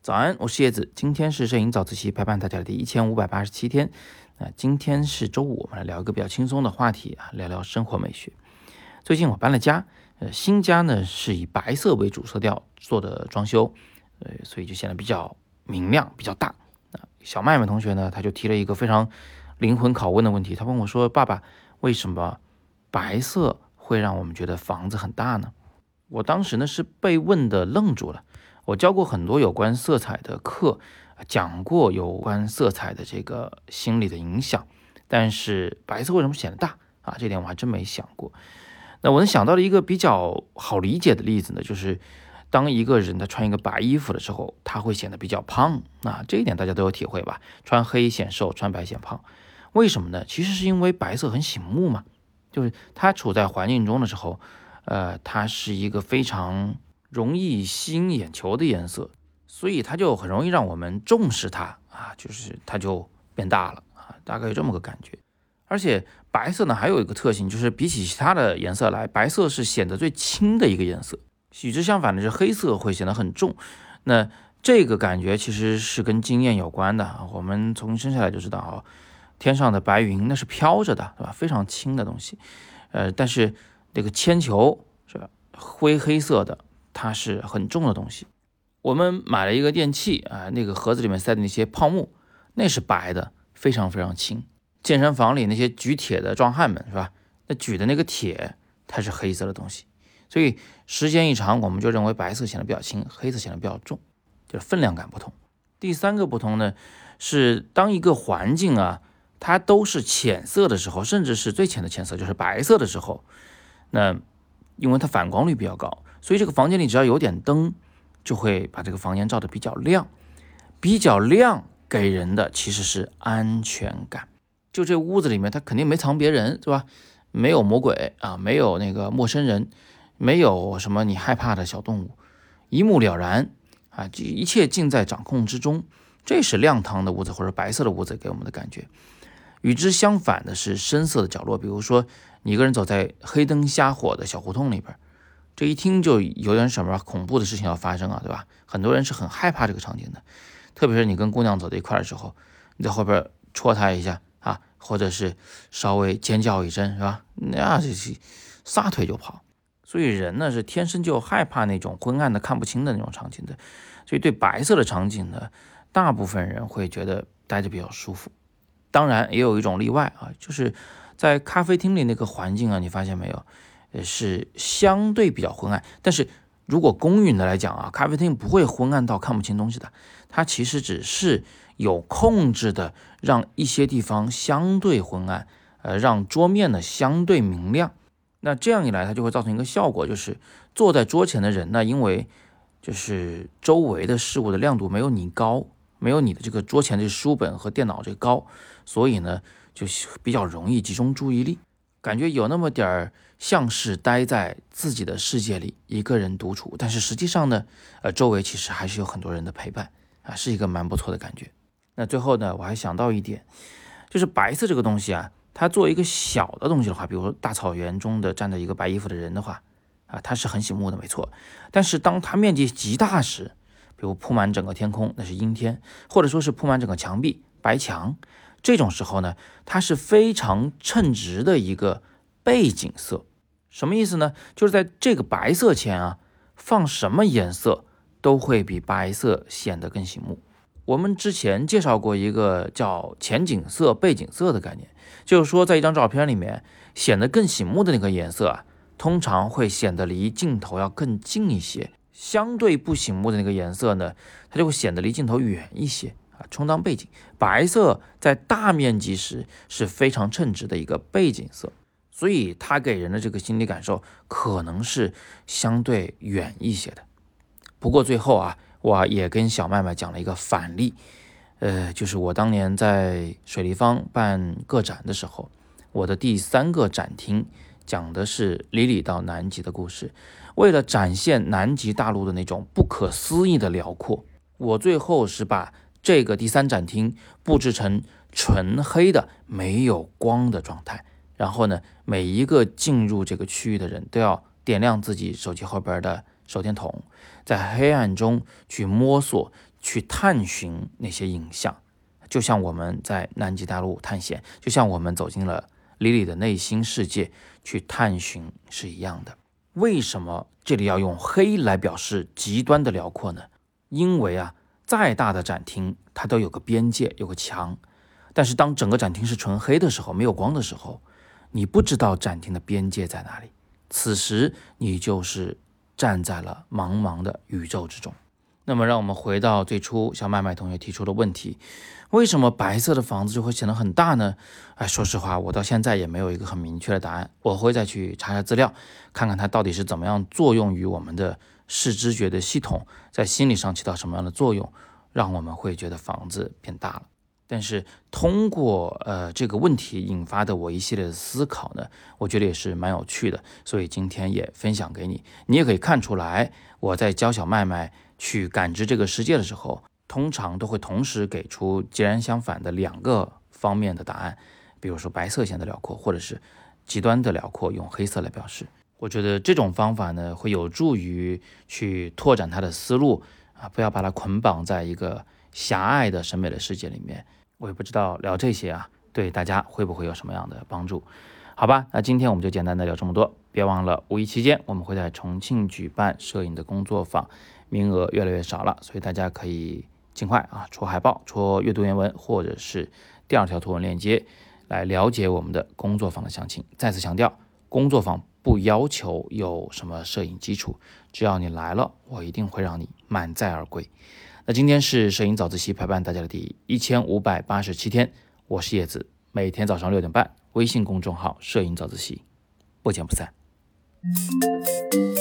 早安，我是叶子，今天是摄影早自习陪伴大家的第一千五百八十七天。那今天是周五，我们来聊一个比较轻松的话题啊，聊聊生活美学。最近我搬了家，呃，新家呢是以白色为主色调做的装修，呃，所以就显得比较明亮、比较大。啊，小麦麦同学呢，他就提了一个非常灵魂拷问的问题，他问我说：“爸爸，为什么白色会让我们觉得房子很大呢？”我当时呢是被问的愣住了。我教过很多有关色彩的课，讲过有关色彩的这个心理的影响，但是白色为什么显得大啊？这点我还真没想过。那我能想到的一个比较好理解的例子呢，就是当一个人他穿一个白衣服的时候，他会显得比较胖啊。这一点大家都有体会吧？穿黑显瘦，穿白显胖，为什么呢？其实是因为白色很醒目嘛，就是它处在环境中的时候，呃，它是一个非常。容易吸引眼球的颜色，所以它就很容易让我们重视它啊，就是它就变大了啊，大概有这么个感觉。而且白色呢还有一个特性，就是比起其他的颜色来，白色是显得最轻的一个颜色。与之相反的是黑色会显得很重。那这个感觉其实是跟经验有关的啊。我们从生下来就知道啊，天上的白云那是飘着的，对吧？非常轻的东西。呃，但是这个铅球是灰黑色的。它是很重的东西。我们买了一个电器啊，那个盒子里面塞的那些泡沫，那是白的，非常非常轻。健身房里那些举铁的壮汉们是吧？那举的那个铁，它是黑色的东西。所以时间一长，我们就认为白色显得比较轻，黑色显得比较重，就是分量感不同。第三个不同呢，是当一个环境啊，它都是浅色的时候，甚至是最浅的浅色，就是白色的时候，那因为它反光率比较高。所以这个房间里只要有点灯，就会把这个房间照得比较亮，比较亮给人的其实是安全感。就这屋子里面，他肯定没藏别人，是吧？没有魔鬼啊，没有那个陌生人，没有什么你害怕的小动物，一目了然啊，一切尽在掌控之中。这是亮堂的屋子或者白色的屋子给我们的感觉。与之相反的是深色的角落，比如说你一个人走在黑灯瞎火的小胡同里边。这一听就有点什么恐怖的事情要发生啊，对吧？很多人是很害怕这个场景的，特别是你跟姑娘走在一块的时候，你在后边戳她一下啊，或者是稍微尖叫一声，是吧？那这是撒腿就跑。所以人呢是天生就害怕那种昏暗的看不清的那种场景的，所以对白色的场景呢，大部分人会觉得待着比较舒服。当然也有一种例外啊，就是在咖啡厅里那个环境啊，你发现没有？呃是相对比较昏暗，但是如果公允的来讲啊，咖啡厅不会昏暗到看不清东西的，它其实只是有控制的让一些地方相对昏暗，呃，让桌面呢相对明亮。那这样一来，它就会造成一个效果，就是坐在桌前的人呢，因为就是周围的事物的亮度没有你高，没有你的这个桌前的书本和电脑这高，所以呢，就比较容易集中注意力。感觉有那么点儿像是待在自己的世界里，一个人独处，但是实际上呢，呃，周围其实还是有很多人的陪伴啊，是一个蛮不错的感觉。那最后呢，我还想到一点，就是白色这个东西啊，它作为一个小的东西的话，比如说大草原中的站着一个白衣服的人的话，啊，它是很醒目的，没错。但是当它面积极大时，比如铺满整个天空，那是阴天，或者说是铺满整个墙壁，白墙。这种时候呢，它是非常称职的一个背景色，什么意思呢？就是在这个白色前啊，放什么颜色都会比白色显得更醒目。我们之前介绍过一个叫前景色、背景色的概念，就是说在一张照片里面显得更醒目的那个颜色啊，通常会显得离镜头要更近一些；相对不醒目的那个颜色呢，它就会显得离镜头远一些。啊，充当背景，白色在大面积时是非常称职的一个背景色，所以它给人的这个心理感受可能是相对远一些的。不过最后啊，我也跟小麦麦讲了一个反例，呃，就是我当年在水立方办个展的时候，我的第三个展厅讲的是里里到南极的故事，为了展现南极大陆的那种不可思议的辽阔，我最后是把。这个第三展厅布置成纯黑的、没有光的状态。然后呢，每一个进入这个区域的人都要点亮自己手机后边的手电筒，在黑暗中去摸索、去探寻那些影像，就像我们在南极大陆探险，就像我们走进了李李的内心世界去探寻是一样的。为什么这里要用黑来表示极端的辽阔呢？因为啊，再大的展厅它都有个边界，有个墙。但是当整个展厅是纯黑的时候，没有光的时候，你不知道展厅的边界在哪里。此时你就是站在了茫茫的宇宙之中。那么，让我们回到最初小麦麦同学提出的问题：为什么白色的房子就会显得很大呢？哎，说实话，我到现在也没有一个很明确的答案。我会再去查查资料，看看它到底是怎么样作用于我们的视知觉的系统，在心理上起到什么样的作用，让我们会觉得房子变大了。但是通过呃这个问题引发的我一系列的思考呢，我觉得也是蛮有趣的，所以今天也分享给你。你也可以看出来，我在教小麦麦去感知这个世界的时候，通常都会同时给出截然相反的两个方面的答案，比如说白色显得辽阔，或者是极端的辽阔，用黑色来表示。我觉得这种方法呢，会有助于去拓展他的思路啊，不要把它捆绑在一个。狭隘的审美的世界里面，我也不知道聊这些啊，对大家会不会有什么样的帮助？好吧，那今天我们就简单的聊这么多。别忘了五一期间我们会在重庆举办摄影的工作坊，名额越来越少了，所以大家可以尽快啊戳海报、戳阅读原文或者是第二条图文链接来了解我们的工作坊的详情。再次强调，工作坊不要求有什么摄影基础，只要你来了，我一定会让你满载而归。那今天是摄影早自习陪伴大家的第一千五百八十七天，我是叶子，每天早上六点半，微信公众号“摄影早自习”，不见不散。Música